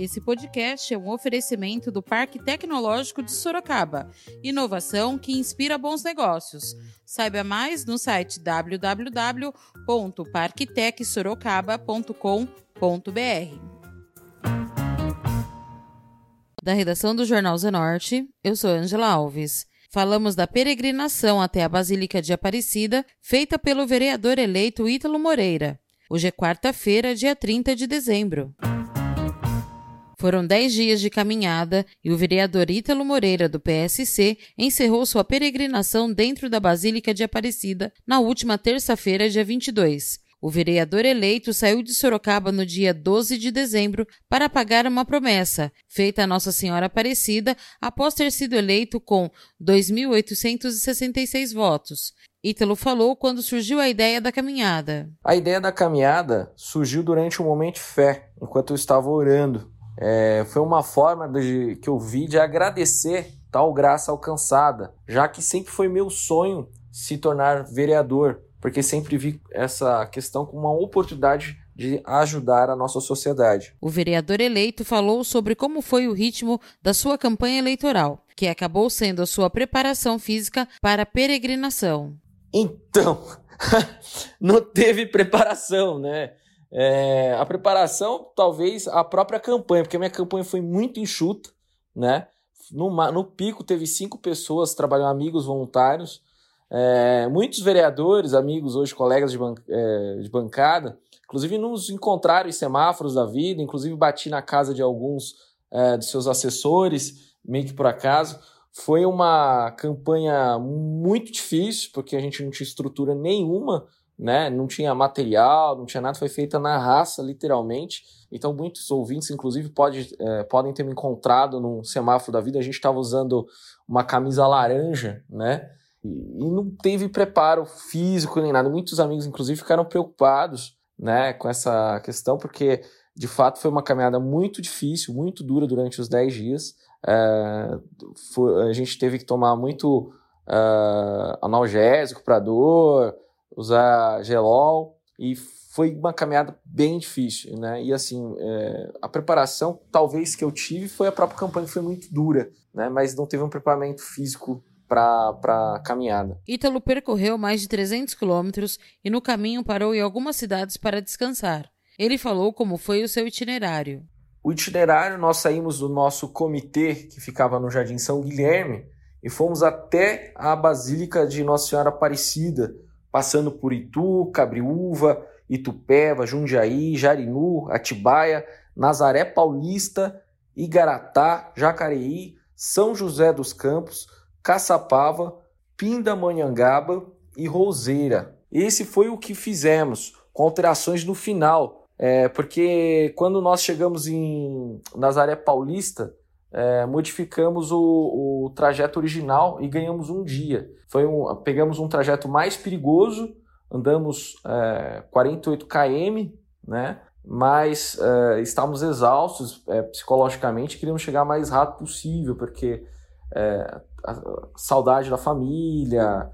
Esse podcast é um oferecimento do Parque Tecnológico de Sorocaba. Inovação que inspira bons negócios. Saiba mais no site www.parktecsorocaba.com.br. Da redação do Jornal Zenorte, eu sou Angela Alves. Falamos da peregrinação até a Basílica de Aparecida, feita pelo vereador eleito Ítalo Moreira. Hoje é quarta-feira, dia 30 de dezembro. Foram dez dias de caminhada e o vereador Ítalo Moreira, do PSC, encerrou sua peregrinação dentro da Basílica de Aparecida na última terça-feira, dia 22. O vereador eleito saiu de Sorocaba no dia 12 de dezembro para pagar uma promessa, feita a Nossa Senhora Aparecida após ter sido eleito com 2.866 votos. Ítalo falou quando surgiu a ideia da caminhada. A ideia da caminhada surgiu durante um momento de fé, enquanto eu estava orando é, foi uma forma de, que eu vi de agradecer tal graça alcançada, já que sempre foi meu sonho se tornar vereador, porque sempre vi essa questão como uma oportunidade de ajudar a nossa sociedade. O vereador eleito falou sobre como foi o ritmo da sua campanha eleitoral, que acabou sendo a sua preparação física para a peregrinação. Então, não teve preparação, né? É, a preparação, talvez a própria campanha, porque a minha campanha foi muito enxuta, né? No, no pico teve cinco pessoas trabalhando, amigos voluntários, é, muitos vereadores, amigos hoje, colegas de, ban é, de bancada, inclusive nos encontraram em semáforos da vida, inclusive bati na casa de alguns é, de seus assessores, meio que por acaso. Foi uma campanha muito difícil, porque a gente não tinha estrutura nenhuma né? Não tinha material, não tinha nada, foi feita na raça, literalmente. Então, muitos ouvintes, inclusive, pode, é, podem ter me encontrado num semáforo da vida. A gente estava usando uma camisa laranja, né? E, e, não teve preparo físico nem nada. Muitos amigos, inclusive, ficaram preocupados, né, com essa questão, porque de fato foi uma caminhada muito difícil, muito dura durante os 10 dias. É, foi, a gente teve que tomar muito uh, analgésico para dor usar gelol e foi uma caminhada bem difícil, né? E assim, é, a preparação talvez que eu tive foi a própria campanha que foi muito dura, né? Mas não teve um preparamento físico para a caminhada. Ítalo percorreu mais de 300 quilômetros e no caminho parou em algumas cidades para descansar. Ele falou como foi o seu itinerário. O itinerário, nós saímos do nosso comitê que ficava no Jardim São Guilherme e fomos até a Basílica de Nossa Senhora Aparecida, passando por Itu, Cabriúva, Itupeva, Jundiaí, Jarinu, Atibaia, Nazaré Paulista, Igaratá, Jacareí, São José dos Campos, Caçapava, Pindamonhangaba e Roseira. Esse foi o que fizemos, com alterações no final, é, porque quando nós chegamos em Nazaré Paulista, é, modificamos o, o, trajeto original e ganhamos um dia. Foi um, pegamos um trajeto mais perigoso, andamos é, 48 km, né? mas é, estávamos exaustos é, psicologicamente, queríamos chegar mais rápido possível, porque é, a saudade da família,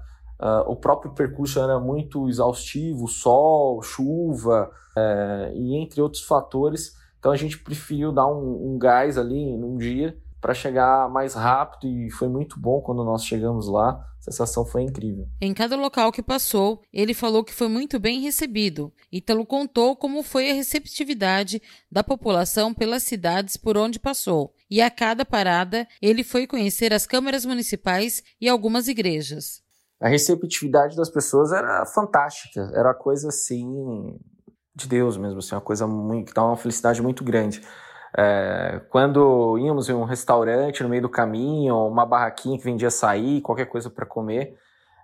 o próprio percurso era muito exaustivo, sol, chuva, é, e entre outros fatores então a gente preferiu dar um, um gás ali num dia para chegar mais rápido e foi muito bom quando nós chegamos lá. A sensação foi incrível. Em cada local que passou, ele falou que foi muito bem recebido. Ítalo contou como foi a receptividade da população pelas cidades por onde passou. E a cada parada, ele foi conhecer as câmaras municipais e algumas igrejas. A receptividade das pessoas era fantástica, era coisa assim de Deus mesmo, assim, uma coisa muito, que dá uma felicidade muito grande. É, quando íamos em um restaurante no meio do caminho, uma barraquinha que vendia açaí, qualquer coisa para comer,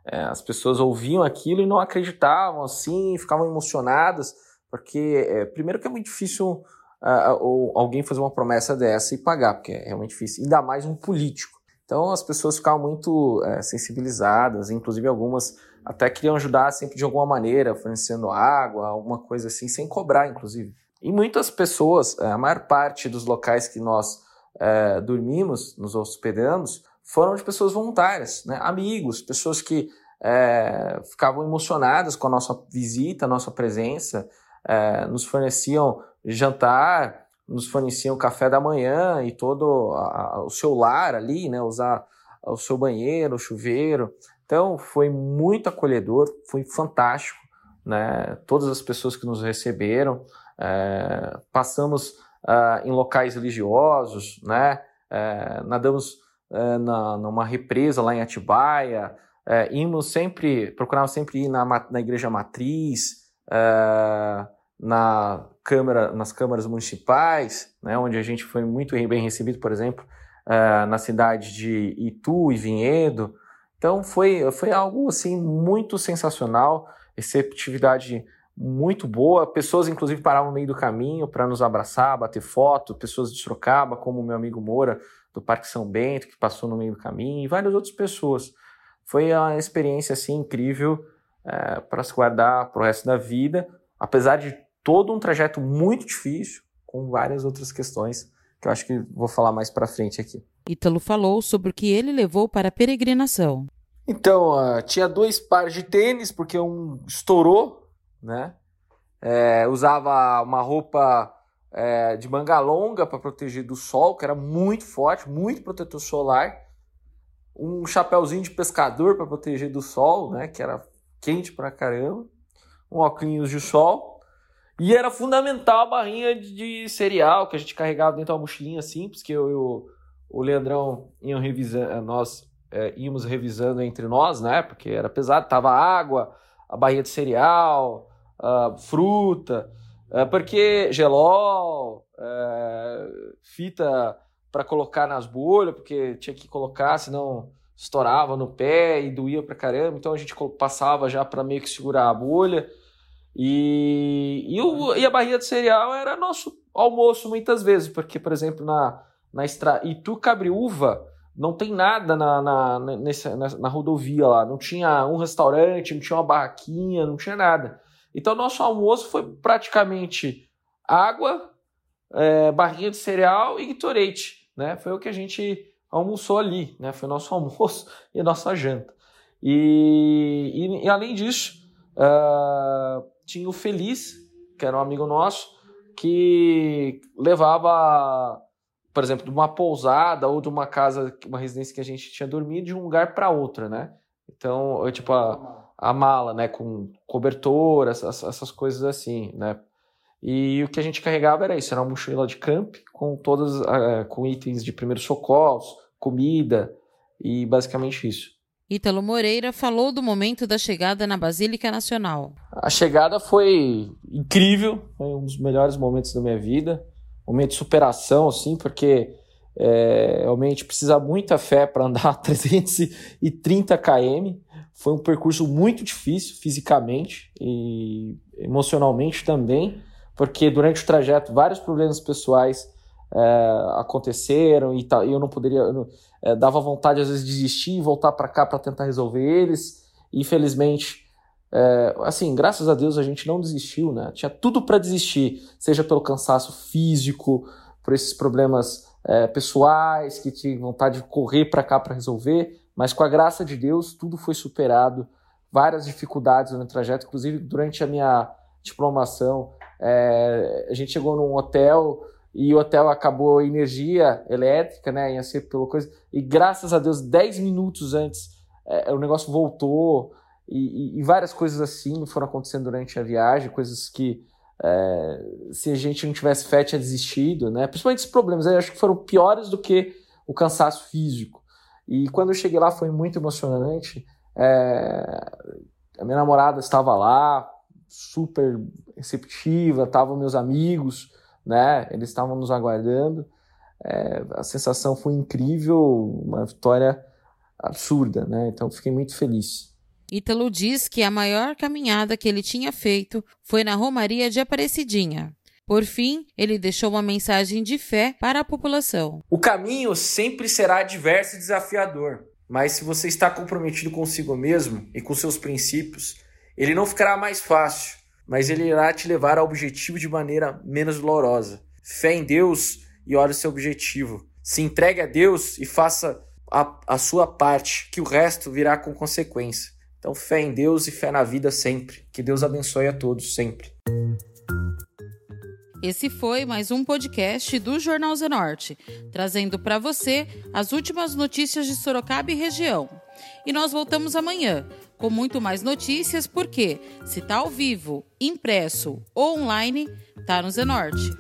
é, as pessoas ouviam aquilo e não acreditavam, assim, ficavam emocionadas, porque é, primeiro que é muito difícil uh, alguém fazer uma promessa dessa e pagar, porque é realmente difícil, ainda mais um político. Então as pessoas ficavam muito é, sensibilizadas, inclusive algumas até queriam ajudar sempre de alguma maneira, fornecendo água, alguma coisa assim, sem cobrar, inclusive. E muitas pessoas, é, a maior parte dos locais que nós é, dormimos, nos hospedamos, foram de pessoas voluntárias, né? amigos, pessoas que é, ficavam emocionadas com a nossa visita, a nossa presença, é, nos forneciam jantar, nos forneciam café da manhã e todo a, o seu lar ali, né? Usar o seu banheiro, o chuveiro. Então foi muito acolhedor, foi fantástico, né? Todas as pessoas que nos receberam, é, passamos uh, em locais religiosos, né? É, nadamos é, na, numa represa lá em Atibaia, é, íamos sempre, procurávamos sempre ir na, na igreja matriz, é, na câmara, nas câmaras municipais, né, onde a gente foi muito bem recebido, por exemplo, é, na cidade de Itu e Vinhedo. Então foi, foi algo assim muito sensacional, receptividade muito boa. Pessoas, inclusive, paravam no meio do caminho para nos abraçar, bater foto. Pessoas de Sorocaba, como o meu amigo Moura, do Parque São Bento, que passou no meio do caminho, e várias outras pessoas. Foi uma experiência assim incrível é, para se guardar para o resto da vida, apesar de todo um trajeto muito difícil, com várias outras questões que eu acho que vou falar mais para frente aqui. Ítalo falou sobre o que ele levou para a peregrinação. Então, uh, tinha dois pares de tênis, porque um estourou, né? É, usava uma roupa é, de manga longa para proteger do sol, que era muito forte, muito protetor solar. Um chapéuzinho de pescador para proteger do sol, né, que era quente pra caramba. Um óculos de sol. E era fundamental a barrinha de, cereal que a gente carregava dentro de uma mochilinha simples, que eu e o, Leandrão iam revisando, nós é, íamos revisando entre nós, né? Porque era pesado, tava água, a barrinha de cereal, a fruta. É, porque gelol, é, fita para colocar nas bolhas, porque tinha que colocar, senão estourava no pé e doía pra caramba. Então a gente passava já para meio que segurar a bolha. E, e, o, e, a barriga de cereal era nosso almoço muitas vezes, porque, por exemplo, na, na Estra... Itu Cabriúva não tem nada na, na, nessa, na, na rodovia lá. Não tinha um restaurante, não tinha uma barraquinha, não tinha nada. Então, nosso almoço foi praticamente água, é, barrinha de cereal e Gatorade, né? Foi o que a gente almoçou ali, né? Foi nosso almoço e nossa janta. E, e, e além disso, uh, tinha o Feliz, que era um amigo nosso, que levava, por exemplo, de uma pousada ou de uma casa, uma residência que a gente tinha dormido, de um lugar para outra, né? Então, eu, tipo, a, a mala, né, com cobertor, essas, essas coisas assim, né. E o que a gente carregava era isso, era uma mochila de camp com todas, uh, com itens de primeiros socorros, comida e basicamente isso. Ítalo Moreira falou do momento da chegada na Basílica Nacional. A chegada foi incrível, foi um dos melhores momentos da minha vida, momento de superação, assim, porque é, realmente precisa muita fé para andar 330 km, foi um percurso muito difícil fisicamente e emocionalmente também, porque durante o trajeto vários problemas pessoais é, aconteceram e, eu não poderia, eu não, é, dava vontade às vezes de desistir e voltar para cá para tentar resolver eles. Infelizmente, é, assim, graças a Deus a gente não desistiu, né? Tinha tudo para desistir, seja pelo cansaço físico, por esses problemas é, pessoais que tinha vontade de correr para cá para resolver, mas com a graça de Deus, tudo foi superado. Várias dificuldades no trajeto, inclusive durante a minha diplomação. É, a gente chegou num hotel e o hotel acabou a energia elétrica, né? Ia ser pela coisa. E graças a Deus, 10 minutos antes, é, o negócio voltou. E, e, várias coisas assim foram acontecendo durante a viagem, coisas que é, se a gente não tivesse fé tinha desistido, né? Principalmente esses problemas, eu acho que foram piores do que o cansaço físico. E quando eu cheguei lá foi muito emocionante. É, a minha namorada estava lá, super receptiva, estavam meus amigos, né? Eles estavam nos aguardando. É, a sensação foi incrível, uma vitória absurda, né? Então fiquei muito feliz. Ítalo diz que a maior caminhada que ele tinha feito foi na Romaria de Aparecidinha. Por fim, ele deixou uma mensagem de fé para a população. O caminho sempre será diverso e desafiador, mas se você está comprometido consigo mesmo e com seus princípios, ele não ficará mais fácil, mas ele irá te levar ao objetivo de maneira menos dolorosa. Fé em Deus e olhe o seu objetivo. Se entregue a Deus e faça a, a sua parte, que o resto virá com consequência. Então, fé em Deus e fé na vida sempre. Que Deus abençoe a todos sempre. Esse foi mais um podcast do Jornal Zenorte, trazendo para você as últimas notícias de Sorocaba e região. E nós voltamos amanhã com muito mais notícias, porque se tá ao vivo, impresso ou online, tá no Zenorte.